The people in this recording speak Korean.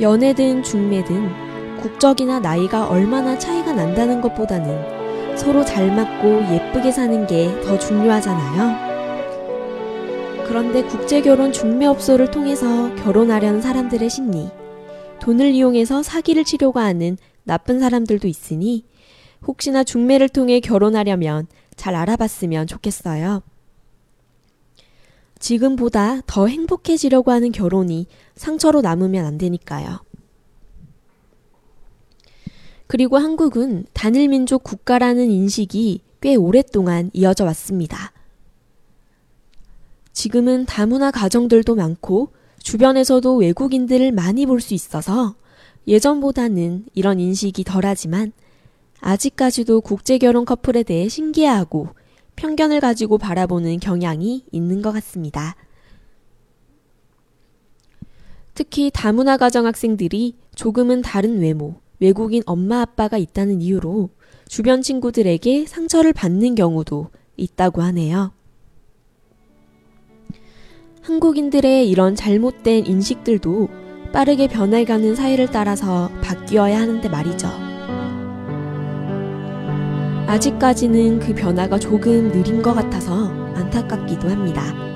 연애든 중매든 국적이나 나이가 얼마나 차이가 난다는 것보다는 서로 잘 맞고 예쁘게 사는 게 더 중요하잖아요. 그런데 국제결혼 중매업소를 통해서 결혼하려는 사람들의 심리, 돈을 이용해서 사기를 치려고 하는 나쁜 사람들도 있으니 혹시나 중매를 통해 결혼하려면 잘 알아봤으면 좋겠어요. 지금보다 더 행복해지려고 하는 결혼이 상처로 남으면 안 되니까요. 그리고 한국은 단일민족 국가라는 인식이 꽤 오랫동안 이어져 왔습니다. 지금은 다문화 가정들도 많고 주변에서도 외국인들을 많이 볼 수 있어서 예전보다는 이런 인식이 덜하지만 아직까지도 국제결혼 커플에 대해 신기해하고 편견을 가지고 바라보는 경향이 있는 것 같습니다. 특히 다문화 가정 학생들이 조금은 다른 외모, 외국인 엄마 아빠가 있다는 이유로 주변 친구들에게 상처를 받는 경우도 있다고 하네요. 한국인들의 이런 잘못된 인식들도 빠르게 변해가는 사회를 따라서 바뀌어야 하는데 말이죠. 아직까지는 그 변화가 조금 느린 것 같아서 안타깝기도 합니다.